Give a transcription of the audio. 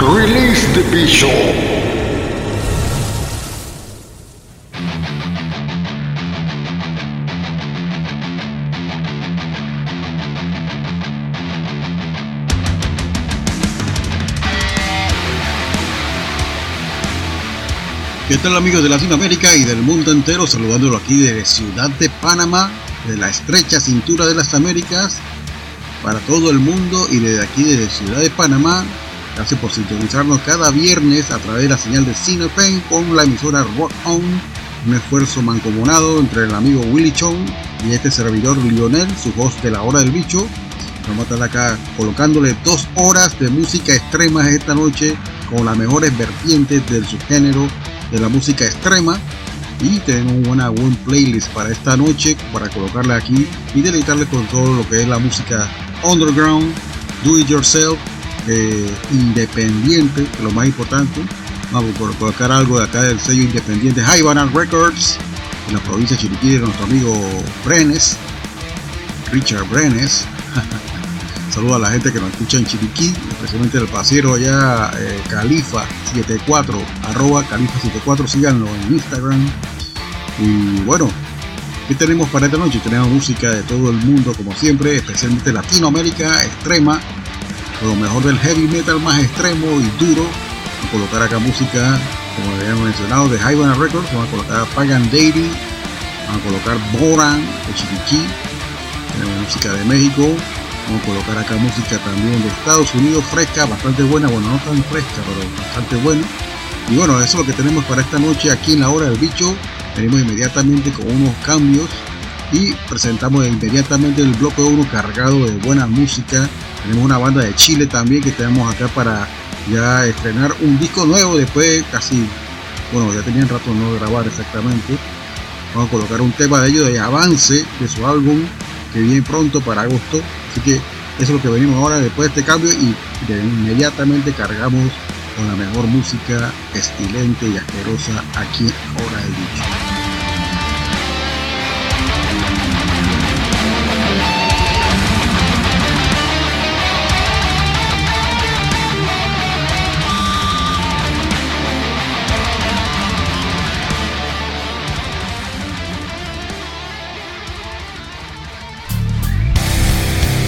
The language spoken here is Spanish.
Release the Bishop. ¿Qué tal amigos de Latinoamérica y del mundo entero? Saludándolo aquí desde Ciudad de Panamá, de la estrecha cintura de las Américas, para todo el mundo y desde aquí desde Ciudad de Panamá. Gracias por sintonizarnos cada viernes a través de la señal de Cinepen con la emisora Rock On. Un esfuerzo mancomunado entre el amigo Willy Chong y este servidor Lionel, su voz de la hora del bicho. Vamos a estar acá colocándole dos horas de música extrema esta noche con las mejores vertientes del subgénero de la música extrema y tenemos una buen playlist para esta noche para colocarle aquí y deleitarle con todo lo que es la música underground, do it yourself, eh, independiente, lo más importante. Vamos a colocar algo de acá del sello independiente High Records en la provincia de Chiriquí de nuestro amigo Brenes, Richard Brenes. Saludos a la gente que nos escucha en Chiriquí, especialmente el pasero allá, eh, Califa74, arroba Califa74, síganlo en Instagram. Y bueno, ¿qué tenemos para esta noche? Tenemos música de todo el mundo, como siempre, especialmente Latinoamérica extrema, lo mejor del heavy metal más extremo y duro. Vamos a colocar acá música, como habíamos mencionado, de High Records, vamos a colocar Pagan Deity, vamos a colocar Boran de Chiriquí, tenemos música de México, Vamos a colocar acá música también de Estados Unidos, fresca, bastante buena, bueno, no tan fresca, pero bastante buena. Y bueno, eso es lo que tenemos para esta noche aquí en la hora del bicho. Venimos inmediatamente con unos cambios y presentamos inmediatamente el bloque 1 cargado de buena música. Tenemos una banda de Chile también que tenemos acá para ya estrenar un disco nuevo después casi, bueno, ya tenían rato no grabar exactamente. Vamos a colocar un tema de ellos de avance de su álbum que viene pronto para agosto. Así que eso es lo que venimos ahora después de este cambio y inmediatamente cargamos con la mejor música estilente y asquerosa aquí en Hora del Bicho.